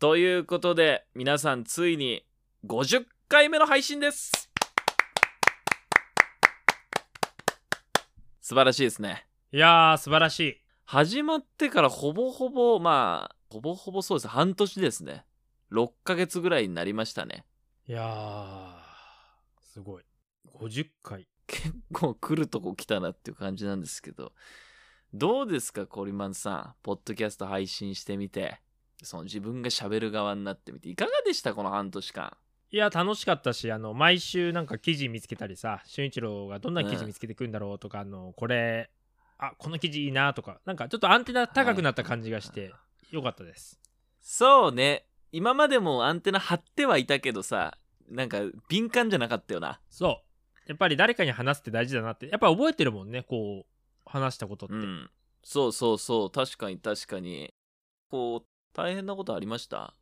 ということで皆さんついに50回目の配信です。素晴らしいですね。いやー素晴らしい。始まってからほぼほぼまあほぼほぼそうです半年ですね。6ヶ月ぐらいになりましたね。いやーすごい。50回。結構来るとこ来たなっていう感じなんですけど。どうですかコリマンさん。ポッドキャスト配信してみてその自分が喋る側になってみていかがでしたこの半年間？いや楽しかったしあの毎週なんか記事見つけたりさ俊一郎がどんな記事見つけてくるんだろうとか、あのこれあこの記事いいなとかなんかちょっとアンテナ高くなった感じがして、よかったです。そうね。今までもアンテナ張ってはいたけどさなんか敏感じゃなかったよな。そう。やっぱり誰かに話すって大事だなってやっぱ覚えてるもんねこう話したことって、うん。そうそうそう。確かに確かに。こう大変なことありました？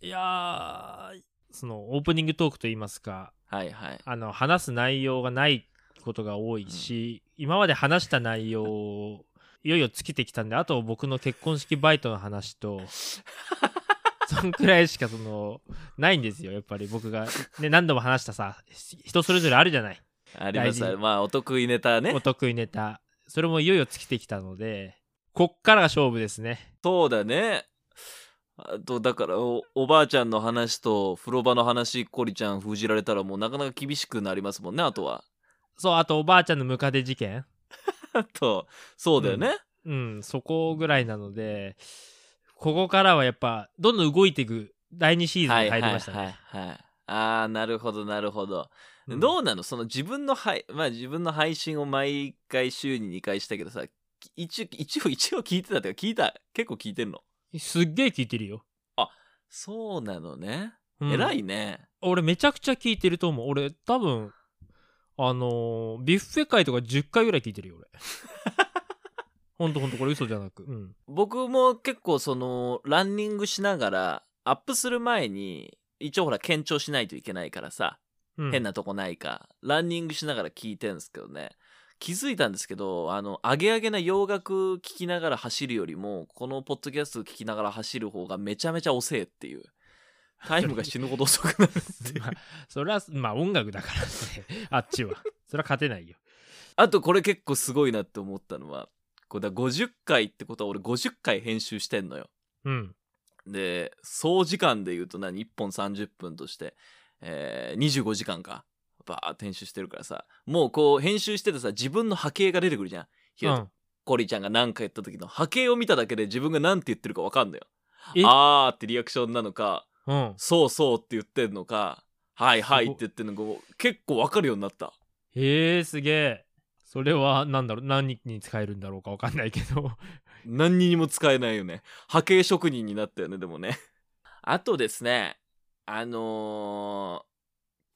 いやーそのオープニングトークといいますかはいはい。あの話す内容がないことが多いし、今まで話した内容をいよいよ尽きてきたんであと僕の結婚式バイトの話と そんくらいしかそのないんですよやっぱり。僕が、ね、何度も話したさ人それぞれあるじゃない。あります。まあお得意ネタね。お得意ネタ。それもいよいよ尽きてきたのでこっからが勝負ですね。そうだねあとだからおおばあちゃんの話と風呂場の話コリちゃん封じられたらもうなかなか厳しくなりますもんねあとは。そうあとおばあちゃんのムカデ事件。あ とそうだよね、うん。そこぐらいなのでここからはやっぱどんどん動いていく第2シーズンに入りましたね、はい。はいはい、はい、ああなるほどなるほど、うん。どうなの？その自分の配まあ自分の配信を毎回週に2回したけどさ一応一応一応聞いてたっていうか聞いた結構聞いてんの？すっげえ聞いてるよ、そうなのね、うん。偉いね。俺めちゃくちゃ聞いてると思う。俺多分あのービュッフェ会とか10回ぐらい聞いてるよ俺。ほんとほんとこれ嘘じゃなく。うん。僕も結構そのランニングしながらアップする前に一応ほら検証しないといけないからさ、うん。変なとこないか。ランニングしながら聞いてんですけどね気づいたんですけどあのアゲアゲな洋楽聴きながら走るよりもこのポッドキャスト聞きながら走る方がめちゃめちゃ遅えっていう。タイムが死ぬほど遅くなるっていう。まあそれはまあ音楽だからね。あっちは。それは勝てないよ。あとこれ結構すごいなって思ったのはこれだ50回ってことは俺50回編集してんのよ。うん。で総時間で言うと何？1本30分として、えー25時間かバーって編集してるからさもうこう編集しててさ自分の波形が出てくるじゃん。ひろとうん。コリちゃんが何か言った時の波形を見ただけで自分が何て言ってるか分かんのよ。え？あーってリアクションなのかうん。そうそうって言ってんのかはいはいって言ってんのか結構分かるようになった。へえすげえ。それは何だろう何に使えるんだろうか分かんないけど。何にも使えないよね。波形職人になったよねでもね。あとですねあのー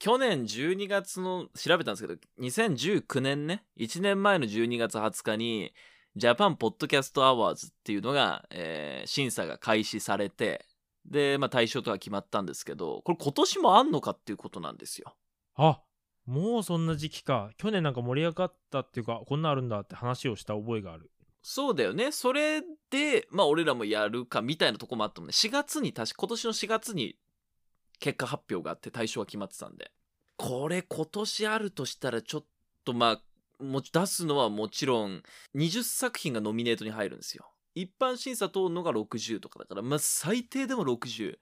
去年12月の調べたんですけど2019年ね。1年前の12月20日に Japan Podcast Awards っていうのが、えー審査が開始されてで、まあ、対象とか決まったんですけどこれ今年もあんのかっていうことなんですよ。あもうそんな時期か。去年なんか盛り上がったっていうかこんなんあるんだって話をした覚えがある。そうだよね。それでまあ俺らもやるかみたいなとこもあったもんね。4月に確か今年の4月に結果発表があって対象が決まってたんでこれ今年あるとしたらちょっとまあもち出すのはもちろん20作品がノミネートに入るんですよ。一般審査通るのが60とかだからまあ最低でも60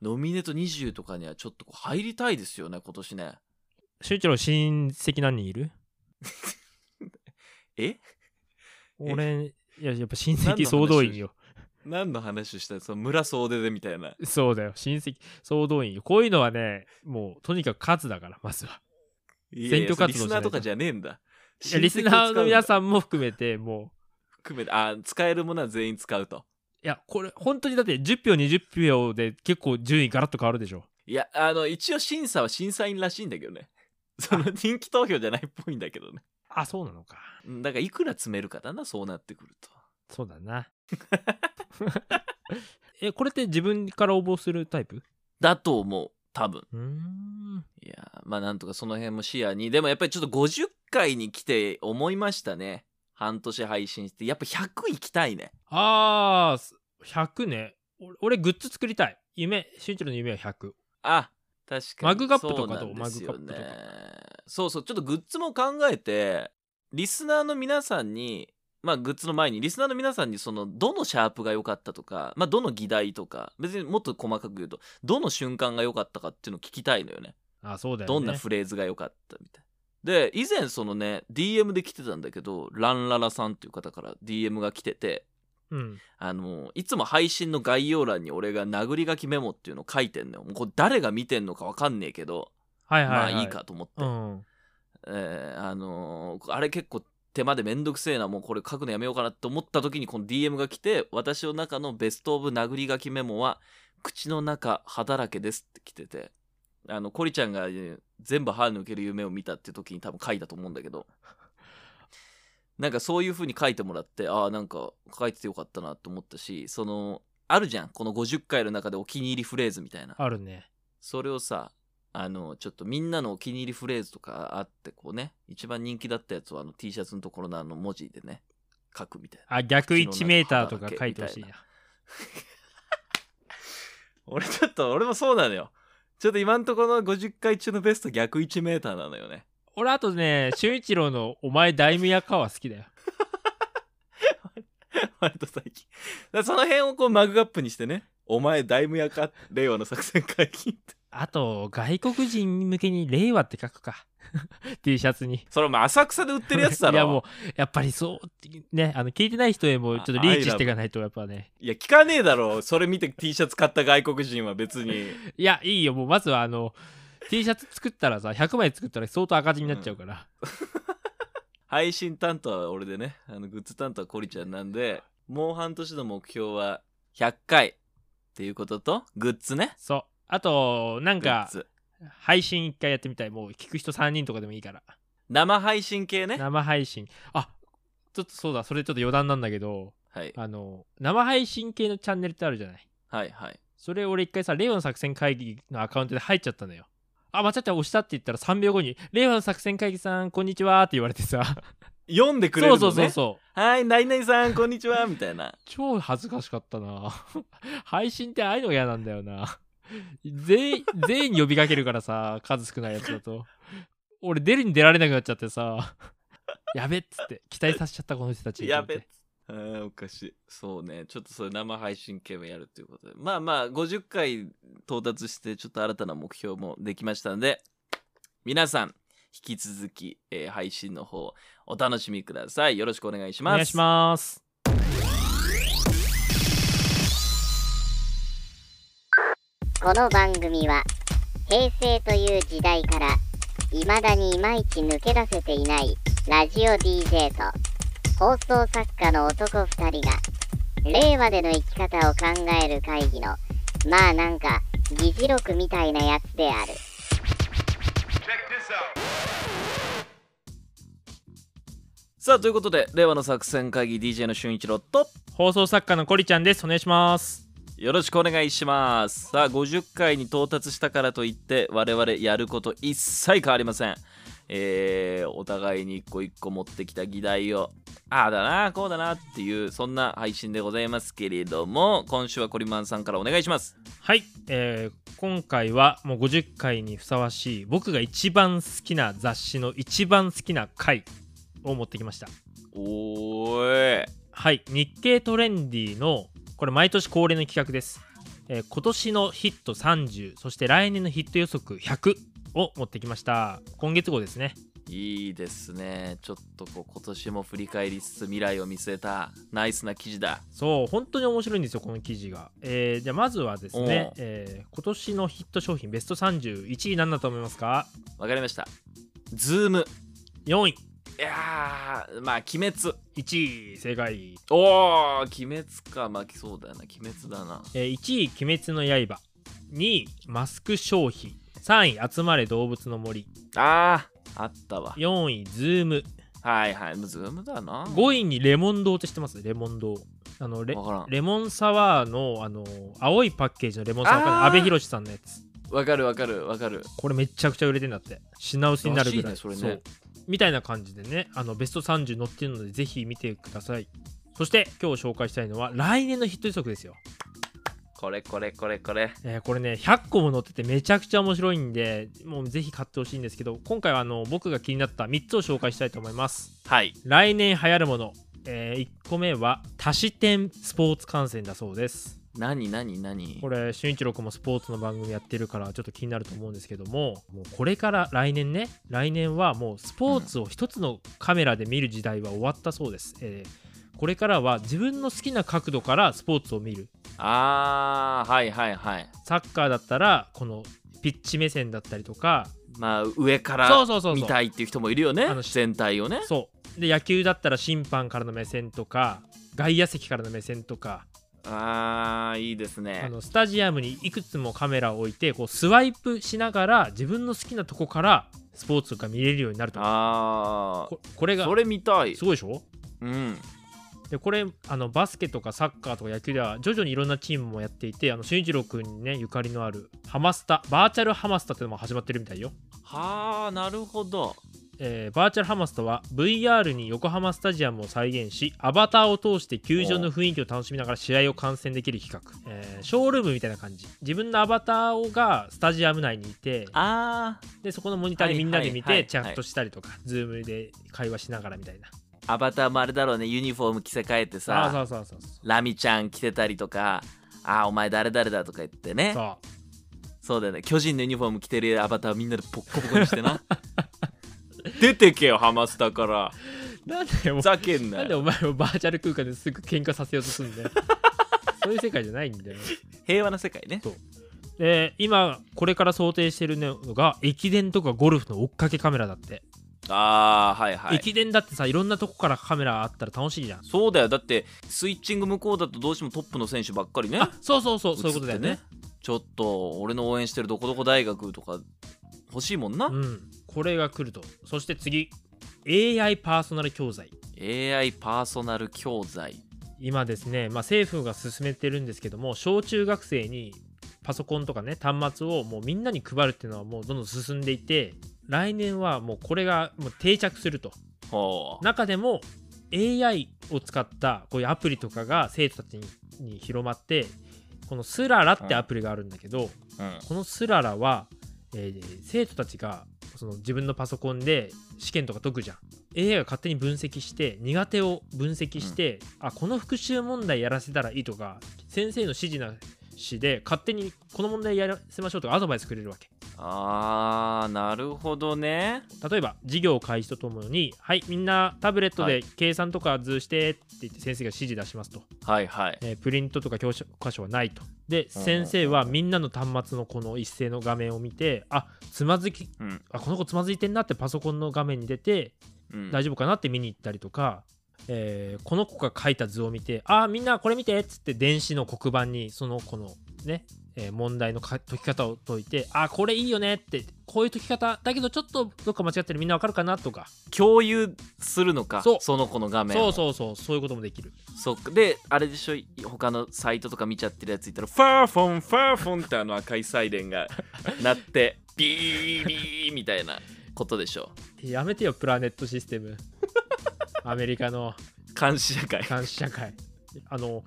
ノミネート20とかにはちょっとこう入りたいですよね今年ね。周一郎親戚何人いる？え？俺いややっぱ親戚総動員よ何の話したその村総出でみたいな。そうだよ。親戚総動員。よこういうのはねもうとにかく数だからまずは。選挙活動リスナーとかじゃねえんだ。いやリスナーの皆んさんも含めても含めて。あ使えるものは全員使うと。ういやこれ本当にだって10票20票で結構順位ガラッと変わるでしょ。いやあの一応審査は審査員らしいんだけどね。その人気投票じゃないっぽいんだけどね。あそうなのか。うんだからいくら詰めるかだなそうなってくると。そうだな えこれって自分から応募するタイプ？だと思う多分。うーん。いやまあなんとかその辺も視野に。でもやっぱりちょっと50回に来て思いましたね。半年配信して。やっぱ100行きたいね。あー100ね。俺俺グッズ作りたい。夢俊一郎の夢は100あ確かに。マグカップとかマグカップとか。そうそう。ちょっとグッズも考えてリスナーの皆さんにまあグッズの前にリスナーの皆さんにそのどのシャープが良かったとか、まあ、どの議題とか別にもっと細かく言うとどの瞬間が良かったかっていうのを聞きたいのよね。あそうだよね。どんなフレーズが良かったみたい。な。で以前そのね DM で来てたんだけどランララさんっていう方から DM が来ててうん。あのいつも配信の概要欄に俺が殴り書きメモっていうのを書いてんのよ。もうこれ誰が見てんのか分かんねえけど、はいはい、はい、まあいいかと思って、うん。えーあのーあれ結構手間でめんどくせえなもうこれ書くのやめようかなって思った時にこの DM が来て私の中のベストオブ殴り書きメモは口の中歯だらけですって来てて。あのコリちゃんが、ね全部歯抜ける夢を見たって時に多分書いたと思うんだけど。なんかそういう風に書いてもらってああなんか書いててよかったなと思ったしそのあるじゃん。この50回の中でお気に入りフレーズみたいな。あるね。それをさあのちょっとみんなのお気に入りフレーズとかあってこうね。一番人気だったやつをあの T シャツのところのあの文字でね。書くみたいな。あ逆1メーターとか書いてほしいな。俺ちょっと俺もそうなのよ。ちょっと今んところの50回中のベスト逆1メーターなのよね。俺あとね俊一郎の「お前大名やか」は好きだよ。割と最近。その辺をこうマグカップにしてね。お前大無やか令和の作戦会議ってあと外国人向けに「令和」って書くか。T シャツに。それも浅草で売ってるやつだろ。いやもうやっぱりそうねあの聞いてない人へもちょっとリーチしていかないとやっぱね。いや聞かねえだろ。それ見て T シャツ買った外国人は別に。いやいいよ。もうまずはあの T シャツ作ったらさ100枚作ったら相当赤字になっちゃうから、配信担当は俺でね。あのグッズ担当はコリちゃんなんでもう半年の目標は100回っていうこととグッズね。そうあとなんかズ。配信一回やってみたい。もう聞く人3人とかでもいいから。生配信系ね。生配信。あちょっとそうだそれちょっと余談なんだけどはい。あの生配信系のチャンネルってあるじゃない？はいはい。それ俺一回さ令和の作戦会議のアカウントで入っちゃったのよ。あ間違って押したって言ったら3秒後に「令和の作戦会議さんこんにちは」って言われてさ。読んでくれるのね？そうそうそうそう。はいナイナイさんこんにちはみたいな。超恥ずかしかったな。配信ってああいうのが嫌なんだよな 全員全員に呼びかけるからさ 数少ないやつだと。俺出るに出られなくなっちゃってさ。やべっつって期待させちゃったこの人たちにやべっおかしい。そうね。ちょっとそれ生配信系もやるということで。まあまあ50回到達してちょっと新たな目標もできましたので皆さん引き続き、えー配信の方お楽しみください。よろしくお願いします。お願いしますこの番組は平成という時代から未だにいまいち抜け出せていないラジオ DJ と放送作家の男2人が令和での生き方を考える会議のまあなんか議事録みたいなやつである。さあということで令和の作戦会議 DJ の俊一郎と放送作家のコリちゃんですお願いしますよろしくお願いします。さあ50回に到達したからといって我々やること一切変わりません。えー、お互いに一個一個持ってきた議題をああだなこうだなっていうそんな配信でございますけれども今週はコリマンさんからお願いします。はい、えー今回はもう50回にふさわしい僕が一番好きな雑誌の一番好きな回を持ってきました。おーい。はい。日経トレンディのこれ毎年恒例の企画です、えー今年のヒット30そして来年のヒット予測100を持ってきました。今月号ですね。いいですね。ちょっとこう今年も振り返りつつ未来を見据えたナイスな記事だ。そう本当に面白いんですよこの記事が、えーじゃあまずはですねえー今年のヒット商品ベスト301位何だと思いますか？わかりました。Zoom。4位いやーまあ鬼滅。1位正解、おー鬼滅か。まあそうだよな。鬼滅だな。えー1位鬼滅の刃。2位マスク消費。3位あつまれどうぶつの森。あーあったわ。4位 Zoom。はいはい。 Zoom だな。5位にレモン堂って知ってます？レモン堂。あのレレモンサワーのあの青いパッケージのレモンサワー阿部寛さんのやつわかるわかるわかる。これめちゃくちゃ売れてんだって。品薄になるぐらい。らしいねそれね。みたいな感じでねあのベスト30載ってるのでぜひ見てください。そして今日紹介したいのは来年のヒット予測ですよ。これこれこれこれ。えーこれね100個も載っててめちゃくちゃ面白いんでもうぜひ買ってほしいんですけど今回はあの僕が気になった3つを紹介したいと思います。はい。来年流行るもの、え1個目は多視点スポーツ観戦だそうです何何何？これ俊一郎君もスポーツの番組やってるからちょっと気になると思うんですけどももうこれから来年ね来年はもうスポーツを一つのカメラで見る時代は終わったそうです、えーこれからは自分の好きな角度からスポーツを見る。あーはいはいはい。サッカーだったらこのピッチ目線だったりとかまあ上から見たいっていう人もいるよねあの全体をね。そう。で野球だったら審判からの目線とか外野席からの目線とかあーいいですあねのスタジアムにいくつもカメラを置いてこうスワイプしながら自分の好きなとこからスポーツが見れるようになると。あここれがーそれ見たい。すごいでしょ？うん。でこれあのバスケとかサッカーとか野球では徐々にいろんなチームもやっていてあの俊一郎君にねゆかりのあるハマスタバーチャルハマスタっていうのも始まってるみたいよ、はあなるほどえーバーチャルハマスタは VR に横浜スタジアムを再現しアバターを通して球場の雰囲気を楽しみながら試合を観戦できる企画、えーショールームみたいな感じ。自分のアバターがスタジアム内にいてあー。でそこのモニターでみんなで見てチャットしたりとか、 Zoom で会話しながらみたいな。アバターもあれだろうね。ユニフォーム着せ替えてあさラミちゃん着てたりとかあーお前誰々だとか言ってね。そう。そうだよね。巨人のユニフォーム着てるアバターみんなでポッコポコにしてな 出てけよハマスタから。なんでおふざけんななんでよお前をバーチャル空間ですぐ喧嘩させようとするんだよ。そういう世界じゃないんだよ。平和な世界ね。で今これから想定してるのが駅伝とかゴルフの追っかけカメラだって、ああはいはい。駅伝だってさいろんなとこからカメラあったら楽しいじゃん。そうだよ。だってスイッチング向こうだとどうしてもトップの選手ばっかりね。あそうそうそうそういうことだよね。映ってちょっと俺の応援してるどこどこ大学とか欲しいもんな、うんこれが来ると。そして次 AI パーソナル教材。AI パーソナル教材。今ですね、まあ、政府が進めてるんですけども小中学生にパソコンとかね端末をもうみんなに配るっていうのはもうどんどん進んでいて来年はもうこれがもう定着すると。中でも AI を使ったこういうアプリとかが生徒たちにに広まってこのスララってアプリがあるんだけど、うん。このスララは、えー生徒たちがその自分のパソコンで試験とか解くじゃん。AI が勝手に分析して苦手を分析して、あこの復習問題やらせたらいいとか先生の指示なしで勝手にこの問題やらせましょうとかアドバイスくれるわけ。あーなるほどね。例えば授業開始とともにはいみんなタブレットで計算とか図してって言って先生が指示出しますと、はいはい。えープリントとか教科書はないと。でうん。先生はみんなの端末のこの一斉の画面を見てあつまずきうん。あこの子つまずいてんなってパソコンの画面に出てうん。大丈夫かなって見に行ったりとか、えーこの子が描いた図を見てあみんなこれ見てっつって電子の黒板にその子のね、えー問題のか解き方を解いてあこれいいよねってこういう解き方だけどちょっとどっか間違ってるみんなわかるかなとか。共有するのかそう。の子の画面そううそうそうそういうこともできる。そっか。であれでしょ他のサイトとか見ちゃってるやついたらファーフォンファーフォンってあの赤いサイレンが 鳴ってビービーみたいなことでしょ。やめてよプラネットシステムアメリカの。監視社会。監視社会。あの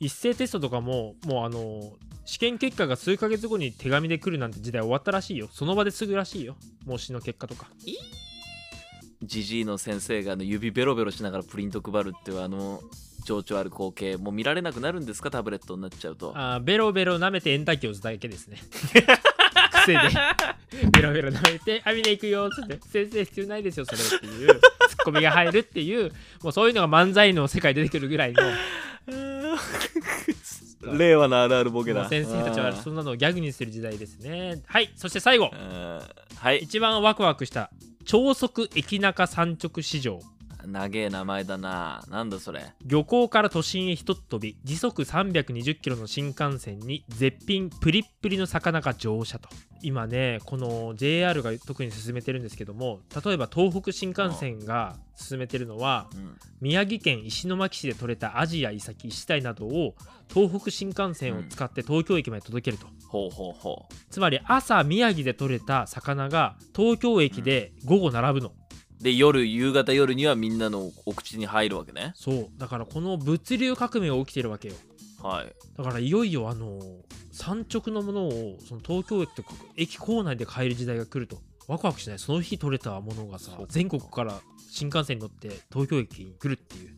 一斉テストとかももうあの試験結果が数ヶ月後に手紙で来るなんて時代終わったらしいよ。その場ですぐらしいよ。模試の結果とか。ジジイの先生があの指ベロベロしながらプリント配るっていうあの情緒ある光景もう見られなくなるんですか？タブレットになっちゃうと。あーベロベロ舐めてエンターキーを押すだけですね 癖で。ベロベロ舐めて「あみね行くよ」っつって「先生必要ないですよそれ」っていうツッコミが入るっていうもうそういうのが漫才の世界出てくるぐらいの。令和のあるあるボケだ。先生たちはそんなのをギャグにする時代ですね。はいそして最後。うん。はい。一番ワクワクした超速駅中産直市場長え名前だな。なんだそれ。漁港から都心へひとっ飛び時速320キロの新幹線に絶品プリップリの魚が乗車と。今ねこの JR が特に進めてるんですけども例えば東北新幹線が進めてるのはうん。宮城県石巻市で採れたアジやイサキイシダイなどを東北新幹線を使って東京駅まで届けると、ほうほうほう。つまり朝宮城で採れた魚が東京駅で午後並ぶの、で夜夕方夜にはみんなのお口に入るわけね。そう。だからこの物流革命が起きてるわけよ。はい。だからいよいよあの産直のものをその東京駅とか駅構内で買える時代が来るとワクワクしない。その日取れたものがさ全国から新幹線に乗って東京駅に来るっていう。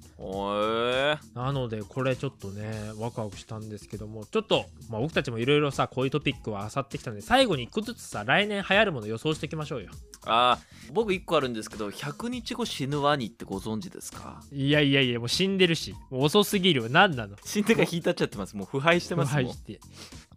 なのでこれちょっとねワクワクしたんですけどもちょっと、まあ、僕たちもいろいろさこういうトピックは漁ってきたので最後に一個ずつさ来年流行るもの予想していきましょうよ。あー僕1個あるんですけど100日後死ぬワニってご存知ですか？いやいやいやもう死んでるしもう遅すぎるよ。何なの？死んでから引いたっちゃってます。もう腐敗してますもんはいして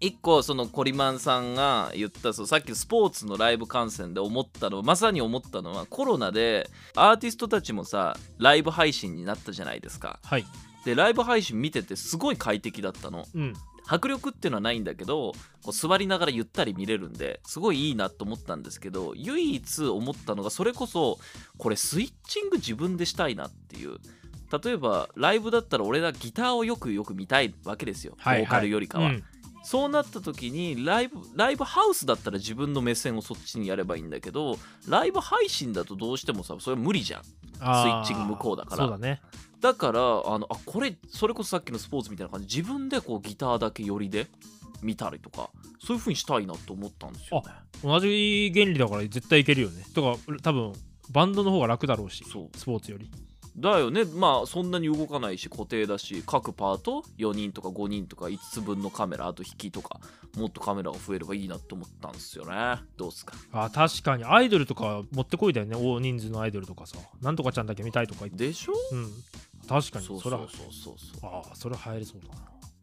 一個そのコリマンさんが言ったそうさっきのスポーツのライブ観戦で思ったのまさに思ったのはコロナでアーティストたちもさライブ配信になったじゃないですか。はい。でライブ配信見ててすごい快適だったの。うん。迫力っていうのはないんだけどこう座りながらゆったり見れるんですごいいいなと思ったんですけど唯一思ったのがそれこそこれスイッチング自分でしたいなっていう。例えばライブだったら俺らギターをよくよく見たいわけですよ、はい。ボーカルよりかは、うんそうなった時にライブライブハウスだったら自分の目線をそっちにやればいいんだけどライブ配信だとどうしてもさそれは無理じゃん。あスイッチング向こうだから。そうだね。だからあのあこれそれこそさっきのスポーツみたいな感じ。自分でこうギターだけ寄りで見たりとかそういう風にしたいなと思ったんですよ、ね、同じ原理だから絶対いけるよね。とか多分バンドの方が楽だろうしそう。スポーツよりだよね。まあそんなに動かないし固定だし各パート4人とか5人とか5つ分のカメラあと引きとかもっとカメラが増えればいいなと思ったんですよね。どうっすか？あ確かにアイドルとか持ってこいだよね。大人数のアイドルとかさ。なんとかちゃんだけ見たいとか言って。でしょ？うん。確かに。そうそうそうそう。そうああそれ入りそうだな。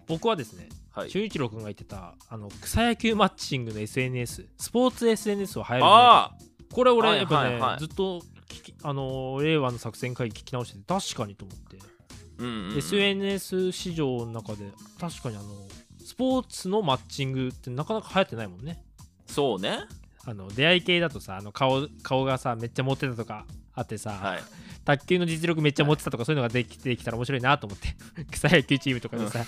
僕はですねはい。俊一郎君が言ってたあの草野球マッチングの SNS スポーツ SNS を入るああこれ俺はいやっぱね、はいはい。ずっとあの令和の作戦会議聞き直してて確かにと思って、うんうんうん。SNS 市場の中で確かにあのスポーツのマッチングってなかなか流行ってないもんね。そうね。あの出会い系だとさあの顔顔がさめっちゃモテたとかあってさ、はい。卓球の実力めっちゃ持ってたとかそういうのができてきたら面白いなと思って。草野球チームとかでさ、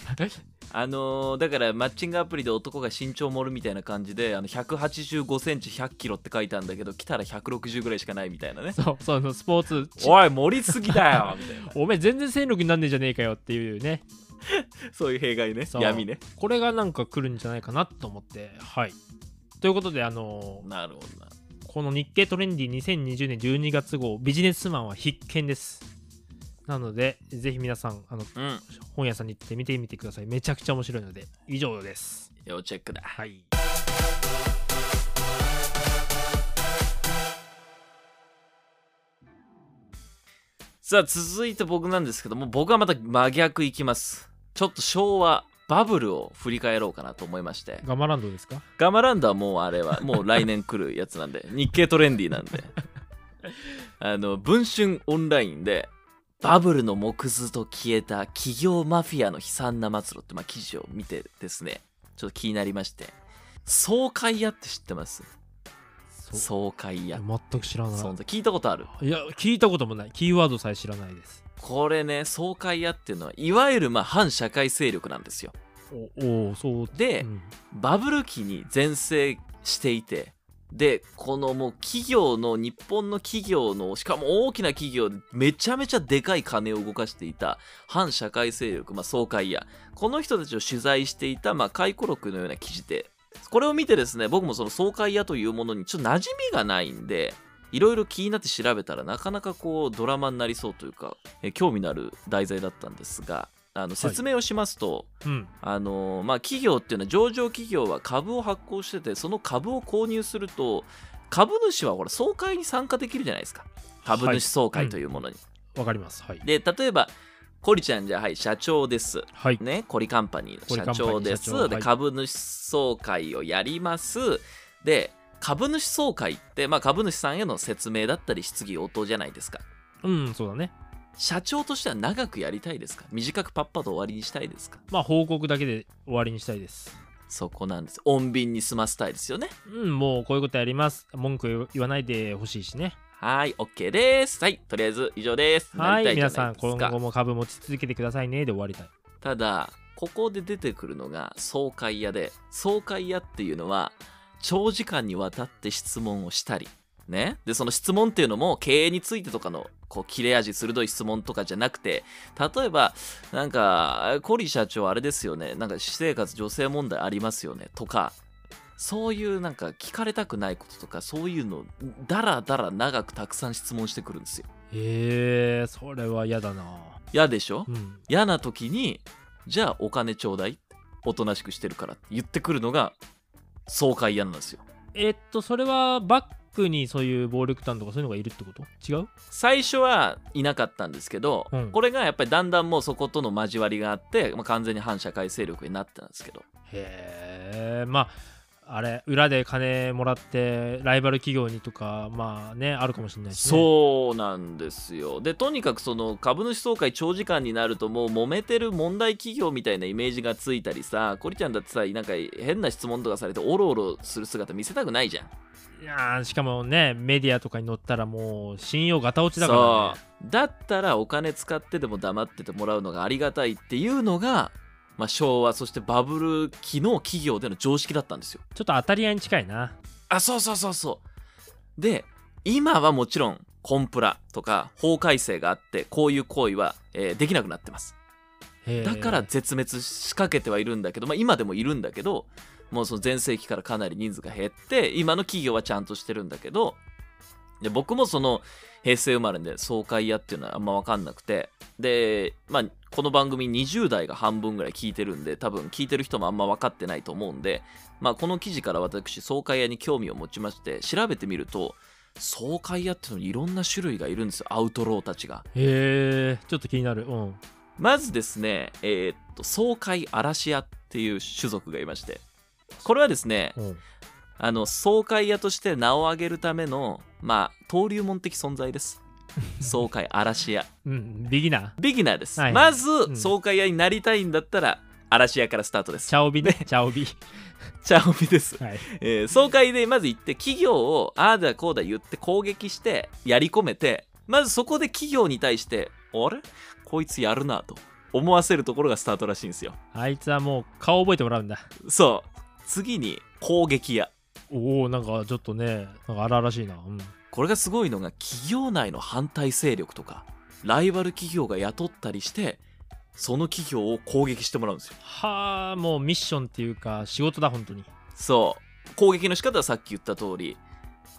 あのーだからマッチングアプリで男が身長盛るみたいな感じであの185センチ100キロって書いたんだけど来たら160ぐらいしかないみたいなね。そうそのスポーツ。チおい盛りすぎだよ みたいな。お前全然戦力になんねえじゃねえかよっていうね。そういう弊害ね。闇ね。これがなんか来るんじゃないかなと思って。はい。ということであのなるほどなこの日経トレンディ2020年12月号ビジネスマンは必見です。なのでぜひ皆さんあのうん。本屋さんに行って見てみてください。めちゃくちゃ面白いので以上です。要チェックだ。はい。さあ続いて僕なんですけども僕はまた真逆いきます。ちょっと昭和バブルを振り返ろうかなと思いまして。ガマランドですか？ガマランドはもうあれは もう来年来るやつなんで。日経トレンディなんで。あの文春オンラインでバブルの木図と消えた企業マフィアの悲惨な末路ってまあ記事を見てですね。ちょっと気になりまして。総会屋って知ってます？そう。総会屋。全く知らない。聞いたことある？いや聞いたこともない。キーワードさえ知らないですこれね総会屋っていうのはいわゆるまあ反社会勢力なんですよ。おおそう。で、うん。バブル期に全盛していてでこのもう企業の日本の企業のしかも大きな企業でめちゃめちゃでかい金を動かしていた反社会勢力、まあ、総会やこの人たちを取材していた、まあ、回顧録のような記事でこれを見てですね僕もその総会屋というものにちょっと馴染みがないんでいろいろ気になって調べたらなかなかこうドラマになりそうというかえ興味のある題材だったんですがあの説明をしますと、うん。あのまあ、企業っていうのは上場企業は株を発行しててその株を購入すると株主はほら総会に参加できるじゃないですか。株主総会というものに、わかります。はい。で例えばコリちゃんじゃあはい社長です。はい。ねコリカンパニーの社長です。で、株主総会をやります。で株主総会って、まあ、株主さんへの説明だったり質疑応答じゃないですか。うんそうだね。社長としては長くやりたいですか？短くパッパと終わりにしたいですか？まあ報告だけで終わりにしたいです。そこなんです。穏便に済ませたいですよね。うんもうこういうことやります。文句言わないでほしいしね。はい、OK です。はい、とりあえず以上です。はない皆さん今後も株持ち続けてくださいねで終わりたい。ただ、ここで出てくるのが総会屋で、総会屋っていうのは、長時間にわたって質問をしたり、ね、でその質問っていうのも経営についてとかのこう切れ味鋭い質問とかじゃなくて例えばなんかコリ社長あれですよね。なんか私生活女性問題ありますよね。とかそういうなんか聞かれたくないこととかそういうのだらだら長くたくさん質問してくるんですよ。えー、それは嫌だな。嫌でしょ？うん。嫌な時にじゃあお金ちょうだいおとなしくしてるからって言ってくるのが爽快嫌なんですよ。えっとそれはバックにそういう暴力団とかそういうのがいるってこと？違う？最初はいなかったんですけど、うん。これがやっぱりだんだんもうそことの交わりがあって、まあ、完全に反社会勢力になってたんですけど。へえまああれ裏で金もらってライバル企業にとかまあねあるかもしれないし、ね、そうなんですよ。でとにかくその株主総会長時間になるともう揉めてる問題企業みたいなイメージがついたりさコリちゃんだってさなんか変な質問とかされてオロオロする姿見せたくないじゃん。いやーしかもねメディアとかに載ったらもう信用ガタ落ちだからね。そう。だったらお金使ってでも黙っててもらうのがありがたいっていうのが、まあ、昭和そしてバブル期の企業での常識だったんですよ。ちょっと当たり屋に近いな。あそうそうそうそう。で今はもちろんコンプラとか法改正があってこういう行為は、えーできなくなってます。だから絶滅しかけてはいるんだけど、まあ、今でもいるんだけどもうその前世紀からかなり人数が減って今の企業はちゃんとしてるんだけどで僕もその平成生まれで総会屋っていうのはあんま分かんなくてで、まあ、この番組20代が半分ぐらい聞いてるんで多分聞いてる人もあんま分かってないと思うんで、まあ、この記事から私総会屋に興味を持ちまして調べてみると総会屋っていうのにいろんな種類がいるんですよアウトローたちが。へえちょっと気になる。うん。まずですね、えーっと、爽快嵐屋っていう種族がいまして、これはですね、うんあの、爽快屋として名を上げるための、まあ、登竜門的存在です。爽快嵐屋。うんビギナービギナーです。はいまず、ん爽快屋になりたいんだったら、嵐屋からスタートです。チャオビねチャオビ チャオミです。はいえー爽快でまず行って、企業をああだこうだ言って攻撃して、やり込めて、まずそこで企業に対して、あれ？こいつやるなと思わせるところがスタートらしいんですよ。あいつはもう顔覚えてもらうんだそう。次に攻撃屋。おおなんかちょっとねなんか荒々しいなうんこれがすごいのが企業内の反対勢力とか、ライバル企業が雇ったりして、その企業を攻撃してもらうんですよ。はあもうミッションっていうか仕事だ本当にそう。攻撃の仕方はさっき言った通り、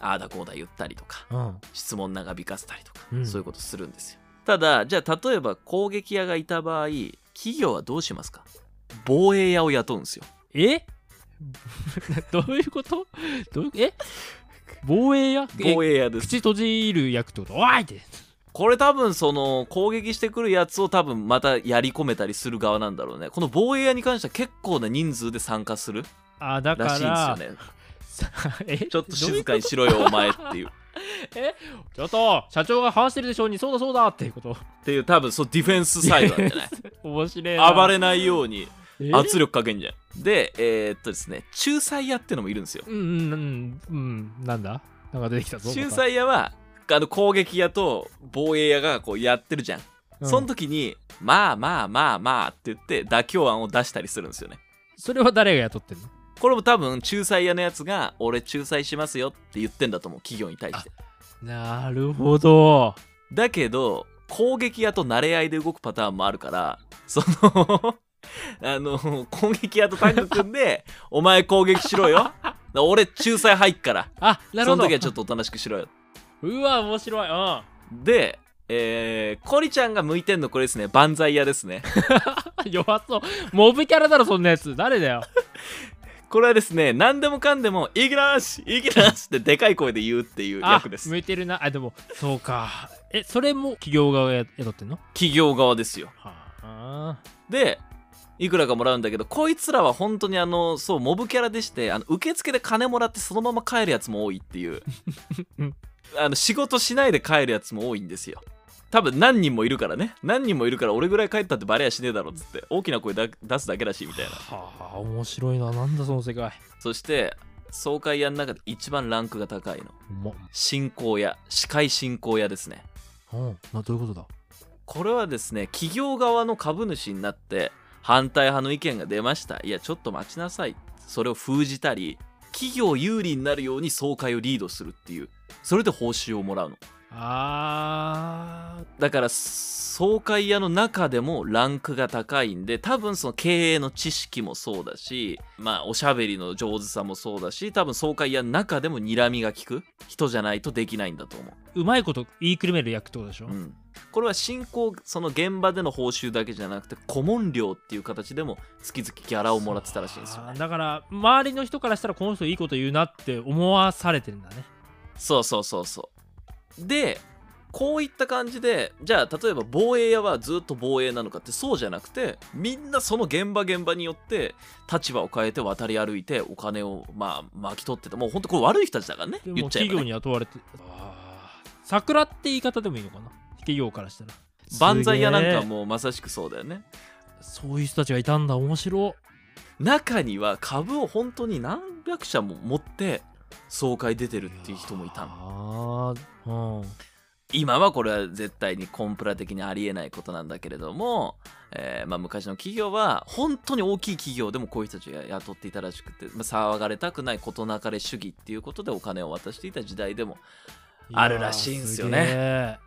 ああだこうだ言ったりとか、うん質問長引かせたりとか、うんそういうことするんですよ。ただ、じゃあ例えば攻撃屋がいた場合、企業はどうしますか？防衛屋を雇うんですよ。え？どういうこと？どういう？え？防衛や防衛屋です。口閉じる役ってこと？おい！ってこれ多分その攻撃してくるやつを多分またやり込めたりする側なんだろうね。この防衛屋に関しては結構な人数で参加するあだかららしいんですよね。え？ちょっと静かにしろよお前っていう。ちょっと社長が話してるでしょうにそうだそうだっていうこと。っていう多分そうディフェンスサイドなんじゃない？面白いな。暴れないようにえ？圧力かけんじゃん。で、えーっとですね、仲裁屋ってのもいるんですよ。うんうんなんだ？なんか出てきたぞ仲裁屋はあの攻撃屋と防衛屋がこうやってるじゃん。うんその時に、まあまあまあまあって言って妥協案を出したりするんですよね。それは誰が雇ってんの？これも多分仲裁屋のやつが俺仲裁しますよって言ってんだと思う企業に対してなるほどだけど攻撃屋と慣れ合いで動くパターンもあるからその あの攻撃屋とタッグ組んでお前攻撃しろよ。俺仲裁入っから。あなるほど。その時はちょっとおとなしくしろよ。うわ面白い。うん。でえー、コリちゃんが向いてんのこれですね。万歳屋ですね。弱そう。モブキャラだろそんなやつ。誰だよ。これはですね何でもかんでも「いきなしいきなし!」ってでかい声で言うっていうあ役です。向いてるな。あでもそうか。えそれも企業側が雇ってんの？企業側ですよ。はあ。でいくらかもらうんだけどこいつらは本当にあのそうモブキャラでしてあの受付で金もらってそのまま帰るやつも多いっていう。う んあの仕事しないで帰るやつも多いんですよ。多分何人もいるからね。何人もいるから俺ぐらい帰ったってバレやしねえだろっつって大きな声だ出すだけだしみたいな。はあ面白いな。なんだその世界。そして総会屋の中で一番ランクが高いの。ま。進行屋。司会進行屋ですね。うん。などういうことだ？これはですね企業側の株主になって反対派の意見が出ました。いやちょっと待ちなさい。それを封じたり企業有利になるように総会をリードするっていう。それで報酬をもらうの。あー。だから総会屋の中でもランクが高いんで多分その経営の知識もそうだしまあおしゃべりの上手さもそうだし多分総会屋の中でも睨みが利く人じゃないとできないんだと思う。まいこと言いくるめる役ってことでしょ、う、うん、これは進行その現場での報酬だけじゃなくて顧問料っていう形でも月々ギャラをもらってたらしいんですよ。あー。だから周りの人からしたらこの人いいこと言うなって思わされてるんだね。そうそうそうそうでこういった感じでじゃあ例えば防衛屋はずっと防衛なのかってそうじゃなくてみんなその現場現場によって立場を変えて渡り歩いてお金をまあ巻き取っててもうほんとこれ悪い人たちだからねで言っちゃえば、も企業ね、に雇われてあー。桜って言い方でもいいのかな？企業からしたら。万歳屋なんかもうまさしくそうだよね。そういう人たちがいたんだ。面白中には株を本当に何百社も持って総会出てるっていう人もいたの。うん。今はこれは絶対にコンプラ的にありえないことなんだけれども、えーまあ、昔の企業は本当に大きい企業でもこういう人たちが雇っていたらしくて、まあ、騒がれたくない事なかれ主義っていうことでお金を渡していた時代でもあるらしいんすよね。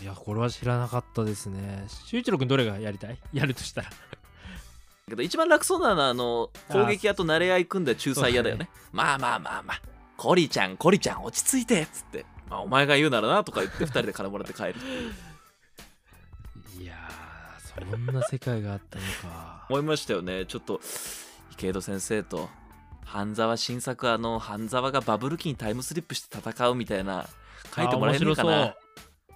いやこれは知らなかったですね。修一郎君どれがやりたい？やるとしたら。けど一番楽そうなのはあの攻撃屋と慣れ合い組んだ仲裁屋だよね。そまあまあまあまあコリちゃんコリちゃん落ち着いてっつって、まあ、お前が言うならなとか言って2人で金もらって帰るっていう。いやーそんな世界があったのか。思いましたよね。ちょっと池井戸先生と半沢新作あの半沢がバブル期にタイムスリップして戦うみたいな書いてもらえるかな？う。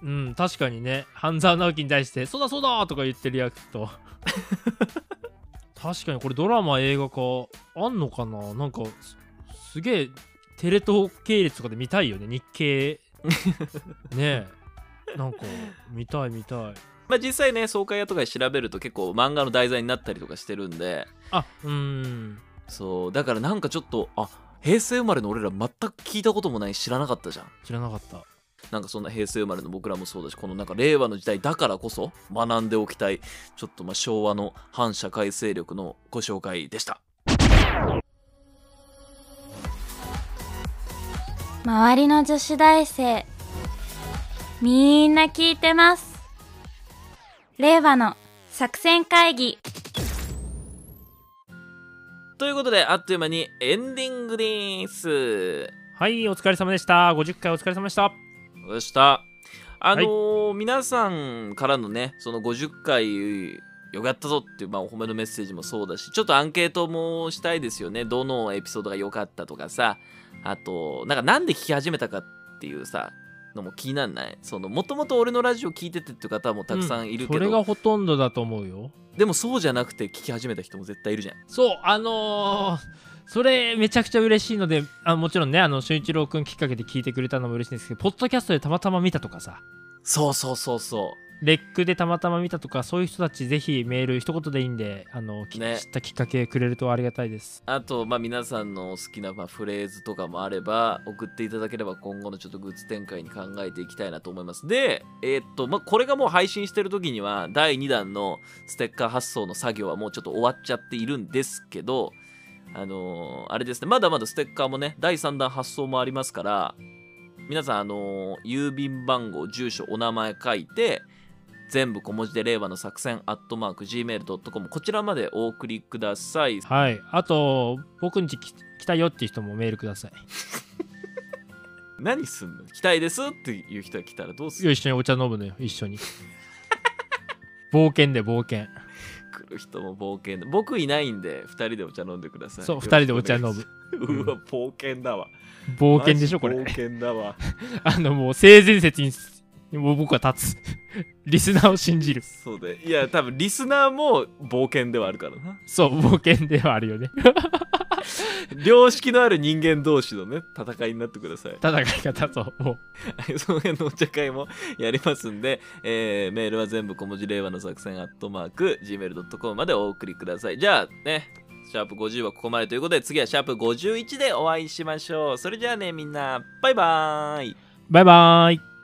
うん確かにね。半沢直樹に対して「そうだそうだ!」とか言ってるやつと。確かにこれドラマ映画化あんのかな？なんかすすげえテレ東系列とかで見たいよね日経 ねえ。なんか見たい見たい。まあ実際ね総会屋とかで調べると結構漫画の題材になったりとかしてるんで。あうーん。そう。だからなんかちょっとあ平成生まれの俺ら全く聞いたこともない知らなかったじゃん。知らなかった。なんかそんな平成生まれの僕らもそうだしこのなんか令和の時代だからこそ学んでおきたいちょっとまあ昭和の反社会勢力のご紹介でした周りの女子大生みんな聞いてます。令和の作戦会議。ということであっという間にエンディングです。はいお疲れ様でした。50回お疲れ様でした。そした。あのー皆さんからのねその50回よかったぞっていう、まあ、お褒めのメッセージもそうだしちょっとアンケートもしたいですよね。どのエピソードが良かったとかさ。あとなんかなんで聞き始めたかっていうさのも気になんない？そのもともと俺のラジオ聞いててっていう方もたくさんいるけど、それがほとんどだと思うよ。でもそうじゃなくて聞き始めた人も絶対いるじゃん。そうあのーそれめちゃくちゃ嬉しいのであもちろんねあの俊一郎くんきっかけで聞いてくれたのも嬉しいんですけどポッドキャストでたまたま見たとかさ。そうそうそうそうレックでたまたま見たとかそういう人たちぜひメール一言でいいんであの、きね。知ったきっかけくれるとありがたいです。あと、まあ、皆さんの好きなまあフレーズとかもあれば送っていただければ今後のちょっとグッズ展開に考えていきたいなと思います。で、えーっと、まあ、これがもう配信してる時には第2弾のステッカー発送の作業はもうちょっと終わっちゃっているんですけど、あのーあれですね、まだまだステッカーもね、第3弾発送もありますから、皆さん、あのー郵便番号、住所、お名前書いて、全部小文字で令和の作戦アットマーク Gmail.com こちらまでお送りください。はい。あと僕んちき来たよって人もメールください。何すんの？来たいですっていう人が来たらどうする一緒にお茶飲むのよ。一緒に。冒険で冒険。来る人も冒険で。僕いないんで2人でお茶飲んでください。そう二人でお茶飲む。むうわ冒険だわ。冒険でしょこれ。冒険だわ。あのもう性善説にもう僕は立つ。リスナーを信じる。そうでいや多分リスナーも冒険ではあるからな。そう冒険ではあるよね。良識のある人間同士のね戦いになってください。戦い方そう。もうその辺のお茶会もやりますんで、えーメールは全部小文字令和の作戦アットマーク Gmail.com までお送りください。じゃあねシャープ50はここまでということで次はシャープ51でお会いしましょう。それじゃあねみんな。バイバーイ。バイバーイ